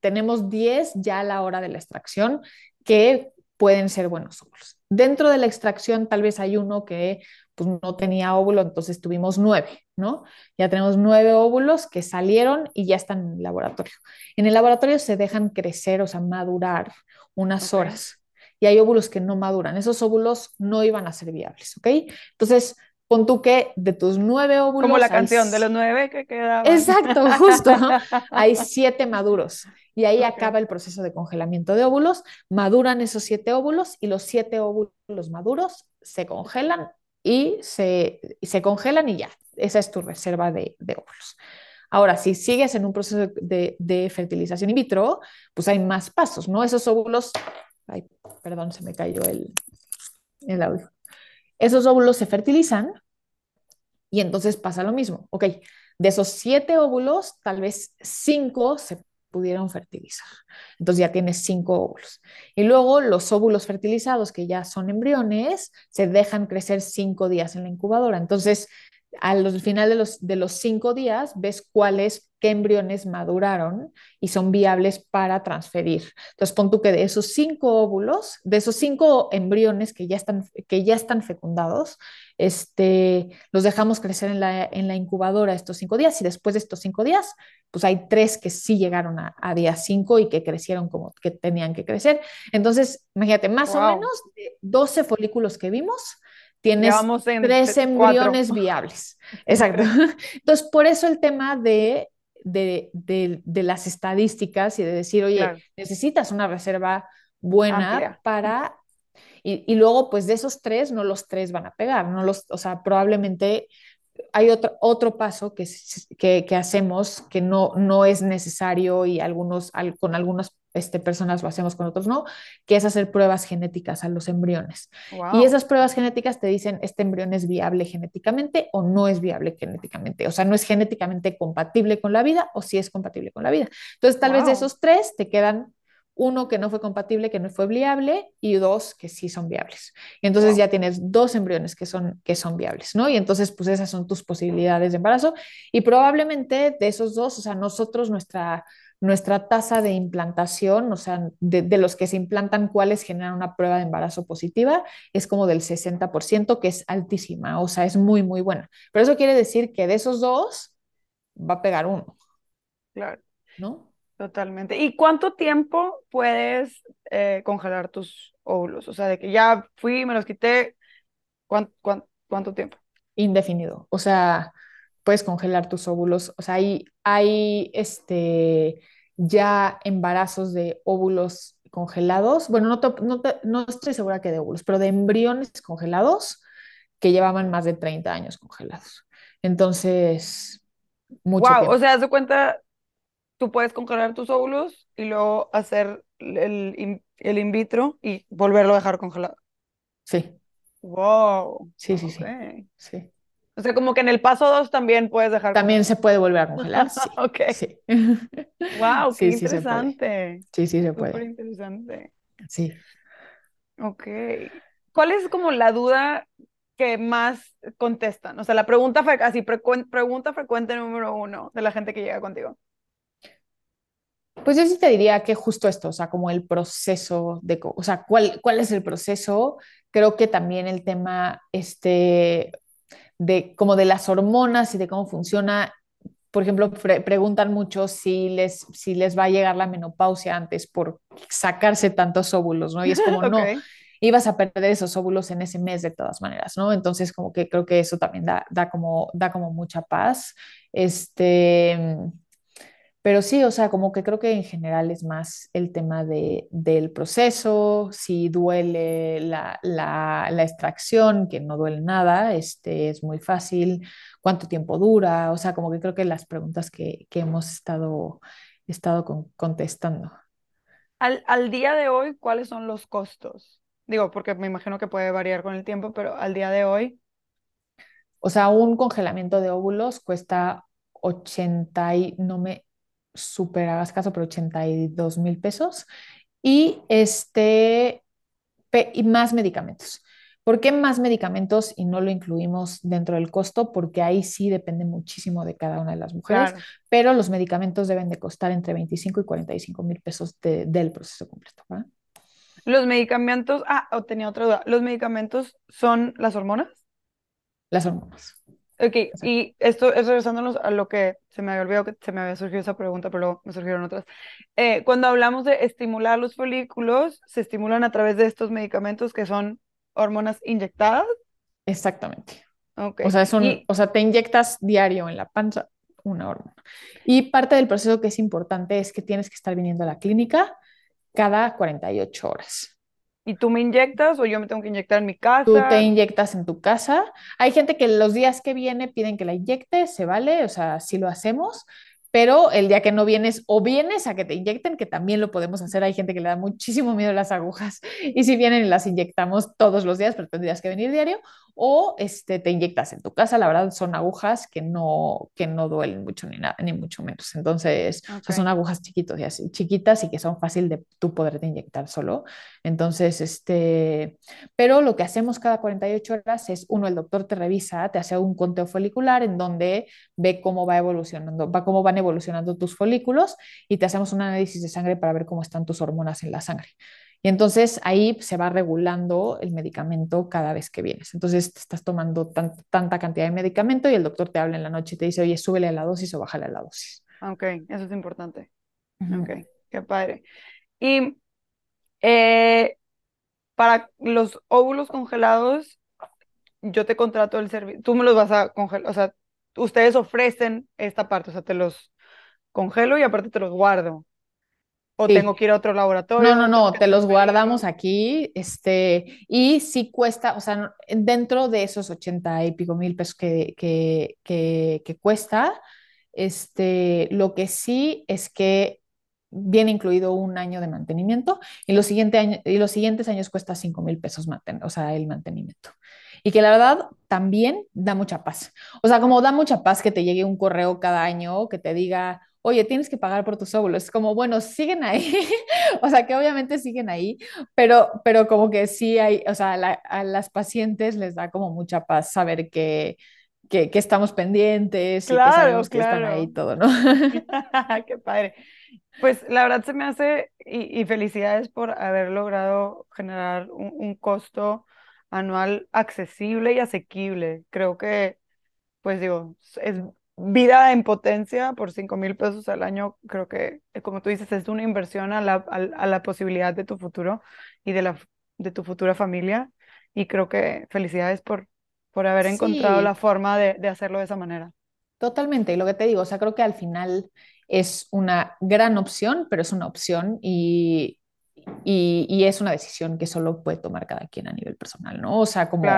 tenemos 10 ya a la hora de la extracción que pueden ser buenos óvulos. Dentro de la extracción tal vez hay uno que pues, no tenía óvulo, entonces tuvimos nueve, ¿no? Ya tenemos nueve óvulos que salieron y ya están en el laboratorio. En el laboratorio se dejan crecer, o sea, madurar unas Ok. horas y hay óvulos que no maduran. Esos óvulos no iban a ser viables, ¿ok? Entonces, pon tú que de tus nueve óvulos... Como la hay canción de los nueve que quedaban. Exacto, justo. ¿no? Hay siete maduros y ahí Ok. acaba el proceso de congelamiento de óvulos. Maduran esos siete óvulos y los siete óvulos maduros se congelan y se, se congelan y ya. Esa es tu reserva de, óvulos. Ahora, si sigues en un proceso de, de fertilización in vitro, pues hay más pasos, ¿no? Esos óvulos, ay, perdón, se me cayó el, el audio. Esos óvulos se fertilizan y entonces pasa lo mismo. Ok, de esos siete óvulos, tal vez cinco se pudieron fertilizar. Entonces ya tienes cinco óvulos. Y luego los óvulos fertilizados, que ya son embriones, se dejan crecer cinco días en la incubadora. Entonces al final de los, de los cinco días ves cuáles, qué embriones maduraron y son viables para transferir. Entonces, pon tú que de esos cinco óvulos, de esos cinco embriones que ya están, que ya están fecundados, este, los dejamos crecer en la, en la incubadora estos cinco días y después de estos cinco días, pues hay tres que sí llegaron a, a día cinco y que crecieron como que tenían que crecer. Entonces, imagínate, más wow. o menos de 12 folículos que vimos, tienes tres embriones cuatro. viables. Exacto. Entonces, por eso el tema de, de, de, de las estadísticas y de decir, oye, claro. necesitas una reserva buena Amplia. para... Y, y, luego, pues de esos tres, no los tres van a pegar, no los, o sea, probablemente hay otro, otro paso que, que, que, hacemos que no, no es necesario y algunos, con algunas este, personas lo hacemos, con otros no, que es hacer pruebas genéticas a los embriones. Wow. Y esas pruebas genéticas te dicen, este embrión es viable genéticamente o no es viable genéticamente. O sea, no es genéticamente compatible con la vida o sí es compatible con la vida. Entonces, tal wow. vez de esos tres te quedan uno que no fue compatible, que no fue viable, y dos que sí son viables. Y entonces wow. ya tienes dos embriones que son, que son viables, ¿no? Y entonces, pues esas son tus posibilidades de embarazo. Y probablemente de esos dos, o sea, nosotros, nuestra, nuestra tasa de implantación, o sea, de, de, los que se implantan, cuáles generan una prueba de embarazo positiva, es como del 60%, que es altísima, o sea, es muy, muy buena. Pero eso quiere decir que de esos dos va a pegar uno. Claro. ¿No? Totalmente. ¿Y cuánto tiempo puedes eh, congelar tus óvulos? O sea, de que ya fui, me los quité, ¿cuánto, cuánto, cuánto tiempo? Indefinido. O sea, puedes congelar tus óvulos. O sea, hay, hay este, ya embarazos de óvulos congelados. Bueno, no, te, no, te, no estoy segura que de óvulos, pero de embriones congelados que llevaban más de 30 años congelados. Entonces, mucho wow, tiempo. o sea, haz de cuenta, tú puedes congelar tus óvulos y luego hacer el, el in vitro y volverlo a dejar congelado. Sí. Wow. Sí, sí, okay. sí. sí. O sea, como que en el paso 2 también puedes dejar. También se puede volver a congelar. Sí. ok. Sí. Wow, qué sí, interesante. Sí, sí, se puede. Súper interesante. Sí. Ok. ¿Cuál es como la duda que más contestan? O sea, la pregunta, así, pre pregunta frecuente número uno de la gente que llega contigo. Pues yo sí te diría que justo esto, o sea, como el proceso de, o sea, ¿cuál, cuál es el proceso? Creo que también el tema, este, de como de las hormonas y de cómo funciona. Por ejemplo, pre preguntan mucho si les, si les va a llegar la menopausia antes por sacarse tantos óvulos, ¿no? Y es como, okay. no, ibas a perder esos óvulos en ese mes de todas maneras, ¿no? Entonces, como que creo que eso también da, da, como, da como mucha paz. Este pero sí, o sea, como que creo que en general es más el tema de, del proceso, si duele la, la, la, extracción, que no duele nada, este, es muy fácil, cuánto tiempo dura, o sea, como que creo que las preguntas que, que hemos estado, estado con, contestando. Al, al día de hoy, ¿cuáles son los costos? Digo, porque me imagino que puede variar con el tiempo, pero al día de hoy. O sea, un congelamiento de óvulos cuesta 80 y no me súper hagas caso, pero 82 mil pesos. Y, este, y más medicamentos. ¿Por qué más medicamentos y no lo incluimos dentro del costo? Porque ahí sí depende muchísimo de cada una de las mujeres, claro. pero los medicamentos deben de costar entre 25 y 45 mil pesos de, del proceso completo. ¿verdad? Los medicamentos, ah, tenía otra duda, ¿los medicamentos son las hormonas? Las hormonas. Ok, y esto es regresándonos a lo que se me había olvidado que se me había surgido esa pregunta, pero luego me surgieron otras. Eh, cuando hablamos de estimular los folículos, se estimulan a través de estos medicamentos que son hormonas inyectadas. Exactamente. Okay. O sea, son, y... o sea, te inyectas diario en la panza una hormona. Y parte del proceso que es importante es que tienes que estar viniendo a la clínica cada 48 horas. ¿Y tú me inyectas o yo me tengo que inyectar en mi casa? Tú te inyectas en tu casa. Hay gente que los días que viene piden que la inyecte, se vale, o sea, sí lo hacemos, pero el día que no vienes o vienes a que te inyecten, que también lo podemos hacer. Hay gente que le da muchísimo miedo a las agujas y si vienen y las inyectamos todos los días, pero tendrías que venir diario, o este, te inyectas en tu casa, la verdad son agujas que no, que no duelen mucho ni nada, ni mucho menos. Entonces, o sea, son agujas chiquitos y así, chiquitas y que son fácil de tú poderte inyectar solo. Entonces, este, pero lo que hacemos cada 48 horas es, uno, el doctor te revisa, te hace un conteo folicular en donde ve cómo va evolucionando, va cómo van evolucionando tus folículos y te hacemos un análisis de sangre para ver cómo están tus hormonas en la sangre. Y entonces ahí se va regulando el medicamento cada vez que vienes. Entonces te estás tomando tanta cantidad de medicamento y el doctor te habla en la noche y te dice, oye, súbele a la dosis o bájale a la dosis. Ok, eso es importante. Ok, qué padre. Y eh, para los óvulos congelados, yo te contrato el servicio, tú me los vas a congelar, o sea, ustedes ofrecen esta parte, o sea, te los congelo y aparte te los guardo. ¿O tengo que ir a otro laboratorio? No, no, no, te los guardamos aquí, este, y sí cuesta, o sea, dentro de esos ochenta y pico mil pesos que, que, que, cuesta, este, lo que sí es que viene incluido un año de mantenimiento y los, siguiente y los siguientes años cuesta cinco mil pesos, o sea, el mantenimiento. Y que la verdad también da mucha paz. O sea, como da mucha paz que te llegue un correo cada año que te diga, oye, tienes que pagar por tus óvulos. Es como, bueno, siguen ahí, o sea, que obviamente siguen ahí, pero, pero como que sí hay, o sea, a las pacientes les da como mucha paz saber que, que, estamos pendientes y que sabemos que están ahí todo, ¿no? Qué padre. Pues la verdad se me hace, y, felicidades por haber logrado generar un, un costo anual accesible y asequible. Creo que, pues digo, es vida en potencia por 5 mil pesos al año, creo que, eh, como tú dices, es una inversión a la, a, la posibilidad de tu futuro y de, la, de tu futura familia. Y creo que felicidades por, por haber encontrado la forma de, de hacerlo de esa manera. Totalmente, y lo que te digo, o sea, creo que al final es una gran opción, pero es una opción y, y, y, es una decisión que solo puede tomar cada quien a nivel personal, ¿no? O sea, como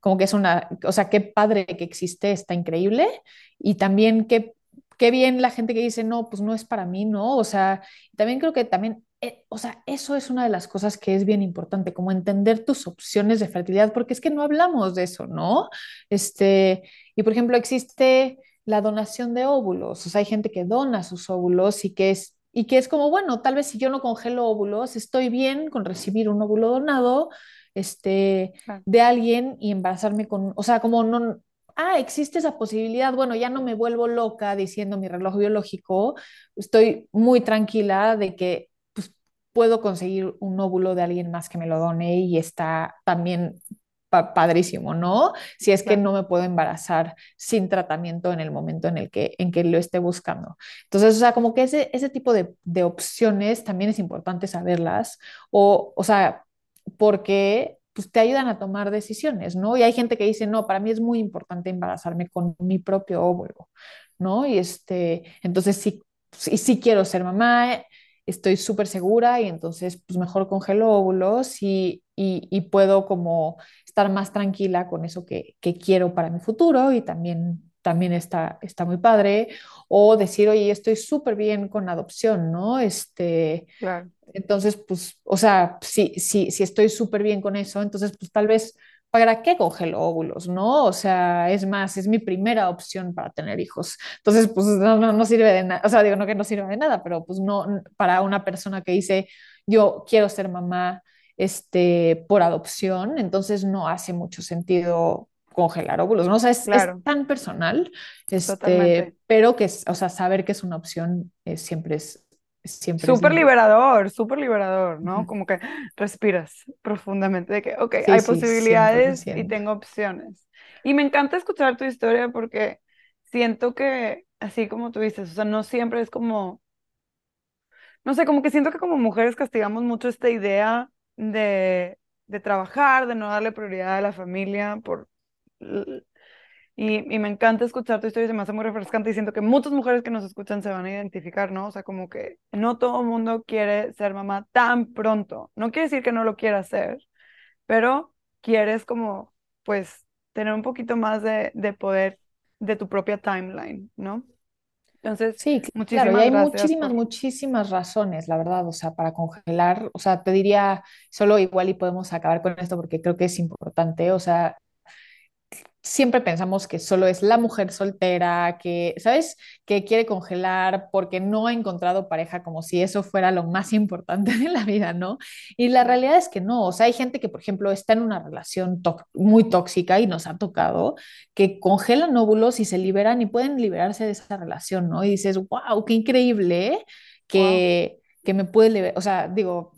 como que es una, o sea, qué padre que existe, está increíble, y también qué, qué bien la gente que dice, no, pues no es para mí, ¿no? O sea, también creo que también, eh, o sea, eso es una de las cosas que es bien importante, como entender tus opciones de fertilidad, porque es que no hablamos de eso, ¿no? Este, y por ejemplo, existe la donación de óvulos, o sea, hay gente que dona sus óvulos y que es y que es como, bueno, tal vez si yo no congelo óvulos, estoy bien con recibir un óvulo donado, este, de alguien y embarazarme con, o sea, como no, ah, existe esa posibilidad, bueno, ya no me vuelvo loca diciendo mi reloj biológico, estoy muy tranquila de que pues, puedo conseguir un óvulo de alguien más que me lo done y está también padrísimo, ¿no? Si es que no me puedo embarazar sin tratamiento en el momento en el que, en que lo esté buscando. Entonces, o sea, como que ese, ese tipo de, de opciones también es importante saberlas, o, o sea, porque pues, te ayudan a tomar decisiones, ¿no? Y hay gente que dice, no, para mí es muy importante embarazarme con mi propio óvulo, ¿no? Y este, entonces sí, sí, quiero ser mamá, estoy súper segura y entonces pues mejor congelo óvulos y, y, y, puedo como estar más tranquila con eso que, que quiero para mi futuro y también también está, está muy padre, o decir, oye, estoy súper bien con adopción, ¿no? Este, claro. Entonces, pues, o sea, si, si, si estoy súper bien con eso, entonces, pues tal vez, ¿para qué congelo óvulos, no? O sea, es más, es mi primera opción para tener hijos. Entonces, pues no, no, no sirve de nada, o sea, digo, no que no sirva de nada, pero pues no, para una persona que dice, yo quiero ser mamá, este, por adopción, entonces no hace mucho sentido congelar óvulos, ¿no? O sea, es, tan personal, este, pero que, o sea, saber que es una opción eh, siempre es siempre súper liberador, súper liberador, ¿no? Como que respiras profundamente de que, ok, hay posibilidades y tengo opciones. Y me encanta escuchar tu historia porque siento que, así como tú dices, o sea, no siempre es como, no sé, como que siento que como mujeres castigamos mucho esta idea de, de trabajar, de no darle prioridad a la familia por y, y, me encanta escuchar tu historia, se me hace muy refrescante y siento que muchas mujeres que nos escuchan se van a identificar, ¿no? O sea, como que no todo el mundo quiere ser mamá tan pronto. No quiere decir que no lo quiera hacer, pero quieres como, pues, tener un poquito más de, de poder de tu propia timeline, ¿no? Entonces, sí, muchísimas claro, y hay muchísimas, muchísimas razones, la verdad, o sea, para congelar, o sea, te diría, solo igual y podemos acabar con esto porque creo que es importante, o sea, siempre pensamos que solo es la mujer soltera, que, ¿sabes? Que quiere congelar porque no ha encontrado pareja, como si eso fuera lo más importante de la vida, ¿no? Y la realidad es que no, o sea, hay gente que, por ejemplo, está en una relación muy tóxica y nos ha tocado, que congelan óvulos y se liberan y pueden liberarse de esa relación, ¿no? Y dices, wow, qué increíble que, que me puede liberar, o sea, digo,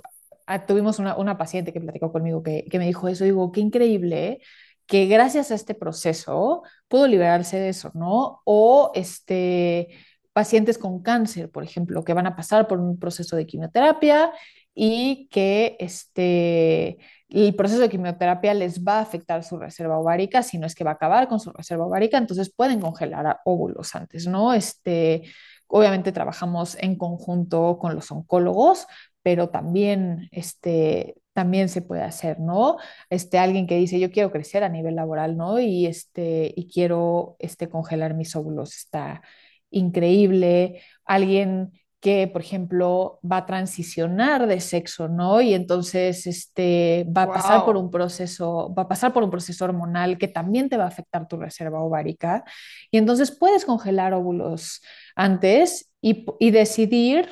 ah, tuvimos una, una, paciente que platicó conmigo que, que me dijo eso, digo, qué increíble que gracias a este proceso pudo liberarse de eso, ¿no? O este, pacientes con cáncer, por ejemplo, que van a pasar por un proceso de quimioterapia y que este, el proceso de quimioterapia les va a afectar su reserva ovárica, si no es que va a acabar con su reserva ovárica, entonces pueden congelar óvulos antes, ¿no? Este, obviamente trabajamos en conjunto con los oncólogos, pero también este, también se puede hacer, ¿no? Este, alguien que dice, yo quiero crecer a nivel laboral, ¿no? Y, este, y quiero este, congelar mis óvulos, está increíble. Alguien que, por ejemplo, va a transicionar de sexo, ¿no? Y entonces este, va a pasar por un proceso, va a pasar por un proceso hormonal que también te va a afectar tu reserva ovárica. Y entonces puedes congelar óvulos antes y, y decidir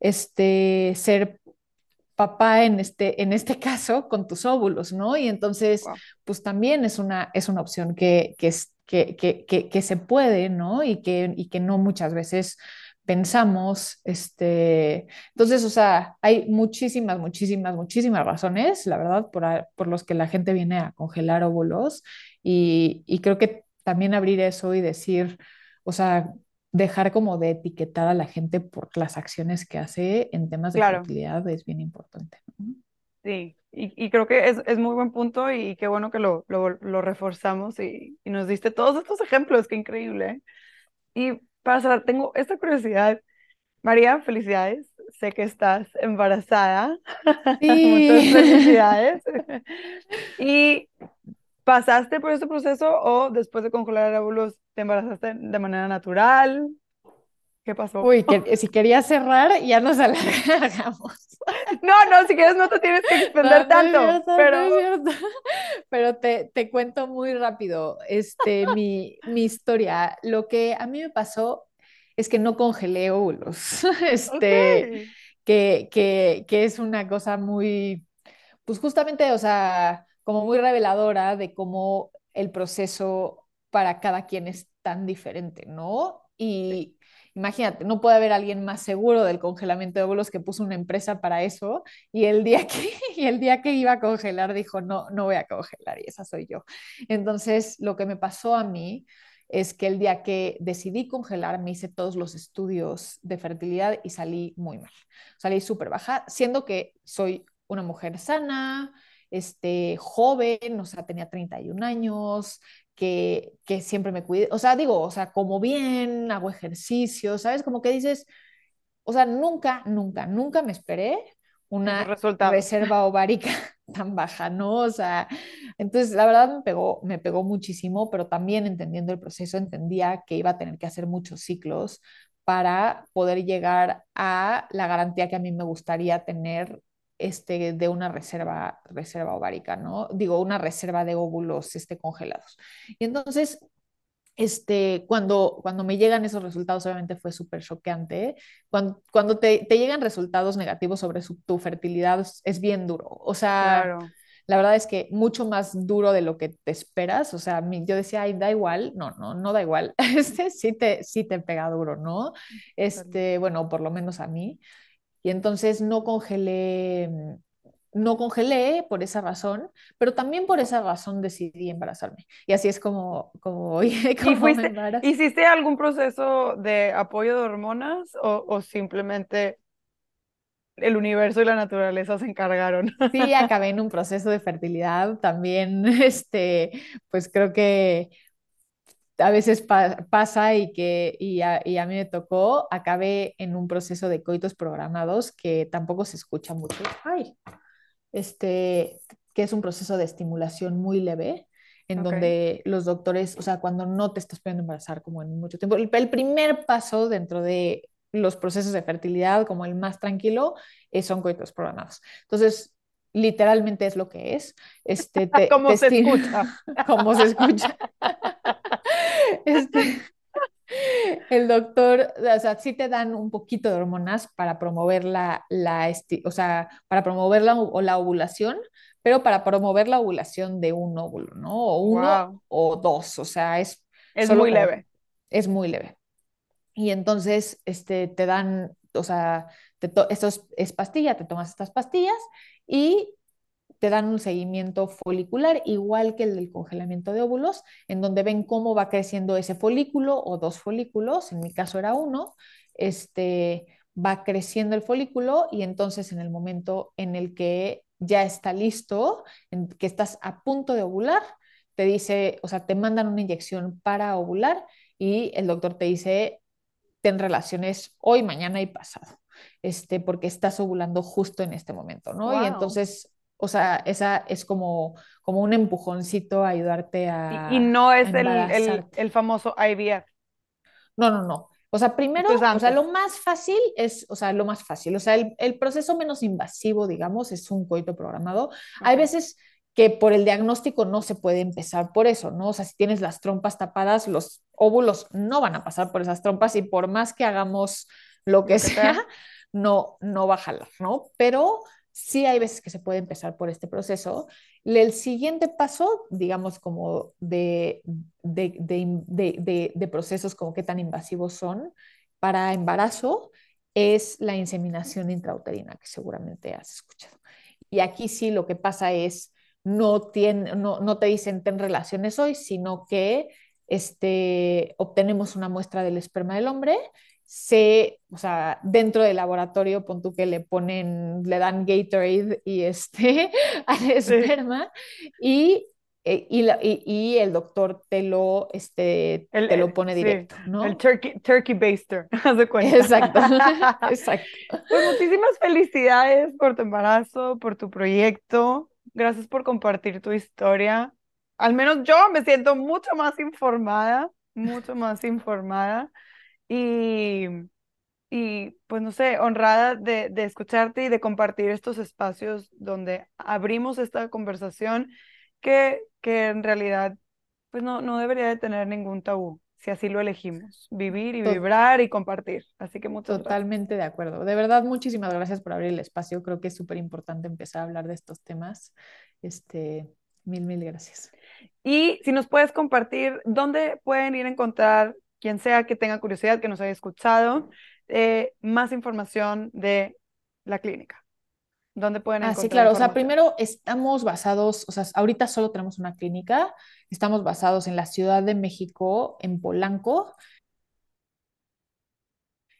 este, ser papá en este, en este caso con tus óvulos, ¿no? Y entonces, pues también es una, es una opción que, que, es, que, que, que, se puede, ¿no? Y que, y que no muchas veces pensamos, este, entonces, o sea, hay muchísimas, muchísimas, muchísimas razones, la verdad, por, por los que la gente viene a congelar óvulos y, y creo que también abrir eso y decir, o sea, dejar como de etiquetar a la gente por las acciones que hace en temas de fertilidad es bien importante. Sí, y, y, creo que es, es, muy buen punto y qué bueno que lo, lo, lo reforzamos y, y, nos diste todos estos ejemplos, qué increíble. ¿eh? Y para cerrar, tengo esta curiosidad. María, felicidades. Sé que estás embarazada. Sí. Muchas felicidades. y ¿Pasaste por este proceso o después de congelar óvulos te embarazaste de manera natural? ¿Qué pasó? Uy, que, si quería cerrar, ya nos alargamos. No, no, si quieres no te tienes que extender tanto. pero pero te, te, cuento muy rápido este, mi, mi historia. Lo que a mí me pasó es que no congelé óvulos. Este, que, que, que es una cosa muy, pues justamente, o sea como muy reveladora de cómo el proceso para cada quien es tan diferente, ¿no? Y imagínate, no puede haber alguien más seguro del congelamiento de óvulos que puso una empresa para eso y el día que, y el día que iba a congelar dijo, no, no voy a congelar y esa soy yo. Entonces, lo que me pasó a mí es que el día que decidí congelar me hice todos los estudios de fertilidad y salí muy mal. Salí súper baja, siendo que soy una mujer sana, este, joven, o sea, tenía 31 años, que, que siempre me cuidé, o sea, digo, o sea, como bien, hago ejercicio, ¿sabes? Como que dices, o sea, nunca, nunca, nunca me esperé una reserva ovárica tan baja, ¿no? O sea, entonces la verdad me pegó, me pegó muchísimo, pero también entendiendo el proceso entendía que iba a tener que hacer muchos ciclos para poder llegar a la garantía que a mí me gustaría tener este, de una reserva, reserva ovárica, ¿no? Digo, una reserva de óvulos este, congelados. Y entonces, este, cuando, cuando me llegan esos resultados, obviamente fue súper choqueante. Cuando, cuando te, te, llegan resultados negativos sobre su, tu fertilidad, es bien duro. O sea, la verdad es que mucho más duro de lo que te esperas. O sea, yo decía, ay, da igual. No, no, no da igual. Este sí te, sí te pega duro, ¿no? Este, bueno, por lo menos a mí. Y entonces no congelé, mm, no congelé por esa razón, pero también por esa razón decidí embarazarme. Y así es como, como, ¿Y fuiste, ¿Hiciste algún proceso de apoyo de hormonas o, o simplemente el universo y la naturaleza se encargaron. Sí, acabé en un proceso de fertilidad también, este, pues creo que a veces pasa y que y a, y a, mí me tocó, acabé en un proceso de coitos programados que tampoco se escucha mucho. Ay, este, que es un proceso de estimulación muy leve, en donde los doctores, o sea, cuando no te estás pudiendo embarazar como en mucho tiempo, el, el, primer paso dentro de los procesos de fertilidad, como el más tranquilo, son coitos programados. Entonces, literalmente es lo que es. Este, como se escucha. como se escucha. Este, el doctor, o sea, sí te dan un poquito de hormonas para promover la, la o sea, para promover la, la, ovulación, pero para promover la ovulación de un óvulo, ¿no? O uno o dos, o sea, es... Es muy leve. Es muy leve. Y entonces, este, te dan, o sea, esto es pastilla, te tomas estas pastillas y te dan un seguimiento folicular igual que el del congelamiento de óvulos, en donde ven cómo va creciendo ese folículo o dos folículos, en mi caso era uno, este, va creciendo el folículo y entonces en el momento en el que ya está listo, en que estás a punto de ovular, te dice, o sea, te mandan una inyección para ovular y el doctor te dice, ten relaciones hoy, mañana y pasado, este, porque estás ovulando justo en este momento, ¿no? Y entonces o sea, esa es como, como un empujoncito a ayudarte a. Y, no es el, el, el, famoso IVF. No, no, no. O sea, primero, o sea, lo más fácil es, o sea, lo más fácil, o sea, el, el proceso menos invasivo, digamos, es un coito programado. Hay veces que por el diagnóstico no se puede empezar por eso, ¿no? O sea, si tienes las trompas tapadas, los óvulos no van a pasar por esas trompas y por más que hagamos lo que sea, no, no va a jalar, ¿no? Pero sí hay veces que se puede empezar por este proceso. El siguiente paso, digamos, como de, de, procesos como qué tan invasivos son para embarazo, es la inseminación intrauterina, que seguramente has escuchado. Y aquí sí lo que pasa es, no, tiene, no, no te dicen ten relaciones hoy, sino que este, obtenemos una muestra del esperma del hombre se, o sea, dentro del laboratorio, pon tú que le ponen, le dan Gatorade y este al esperma y, eh, y, y, y, el doctor te lo, este, te lo pone directo, ¿no? El turkey, turkey baster, haz de cuenta. Exacto, exacto. Pues muchísimas felicidades por tu embarazo, por tu proyecto. Gracias por compartir tu historia. Al menos yo me siento mucho más informada, mucho más informada. Y, y pues no sé, honrada de, de escucharte y de compartir estos espacios donde abrimos esta conversación que, que en realidad pues no, no debería de tener ningún tabú si así lo elegimos, vivir y vibrar y compartir. Así que muchas Totalmente de acuerdo. De verdad, muchísimas gracias por abrir el espacio. Creo que es súper importante empezar a hablar de estos temas. Este, mil, mil gracias. Y si nos puedes compartir, ¿dónde pueden ir a encontrar quien sea que tenga curiosidad, que nos haya escuchado, eh, más información de la clínica. ¿Dónde pueden encontrar? Ah, sí, claro. O sea, primero estamos basados, o sea, ahorita solo tenemos una clínica. Estamos basados en la Ciudad de México, en Polanco.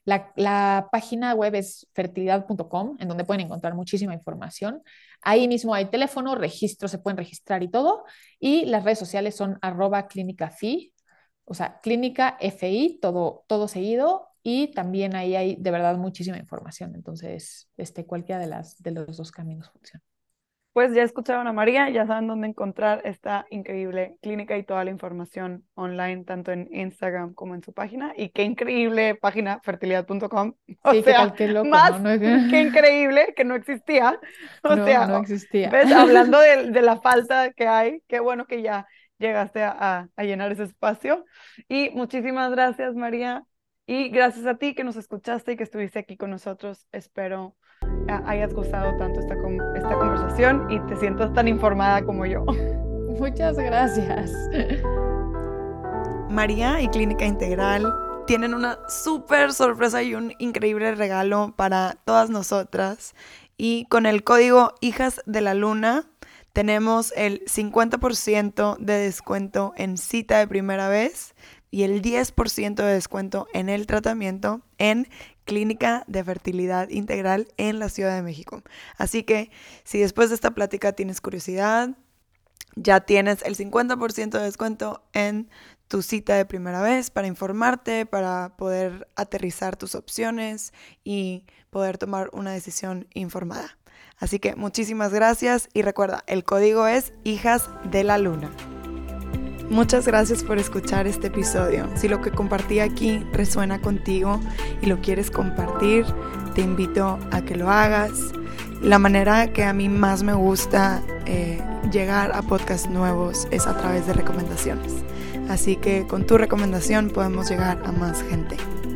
La, la, página web es fertilidad.com, en donde pueden encontrar muchísima información. Ahí mismo hay teléfono, registro, se pueden registrar y todo. Y las redes sociales son arroba clínicafi, o sea, clínica FI, todo, todo seguido, y también ahí hay de verdad muchísima información. Entonces, este, cualquiera de, las, de los dos caminos funciona. Pues ya escucharon a María, ya saben dónde encontrar esta increíble clínica y toda la información online, tanto en Instagram como en su página. Y qué increíble página, fertilidad.com. O sea, qué loco, más ¿no? qué increíble que no existía. O sea, no existía. Hablando de, de, la falta que hay, qué bueno que ya llegaste a, llenar ese espacio. Y muchísimas gracias, María. Y gracias a ti que nos escuchaste y que estuviste aquí con nosotros. Espero hayas gustado tanto esta, esta conversación y te sientas tan informada como yo. Muchas gracias. María y Clínica Integral tienen una súper sorpresa y un increíble regalo para todas nosotras. Y con el código Hijas de la Luna tenemos el 50% de descuento en cita de primera vez y el 10% de descuento en el tratamiento en Clínica de Fertilidad Integral en la Ciudad de México. Así que si después de esta plática tienes curiosidad, ya tienes el 50% de descuento en tu cita de primera vez para informarte, para poder aterrizar tus opciones y poder tomar una decisión informada. Así que muchísimas gracias y recuerda, el código es Hijas de la Luna. Muchas gracias por escuchar este episodio. Si lo que compartí aquí resuena contigo y lo quieres compartir, te invito a que lo hagas. la manera que a mí más me gusta eh, llegar a podcasts nuevos es a través de recomendaciones. Así que con tu recomendación podemos llegar a más gente.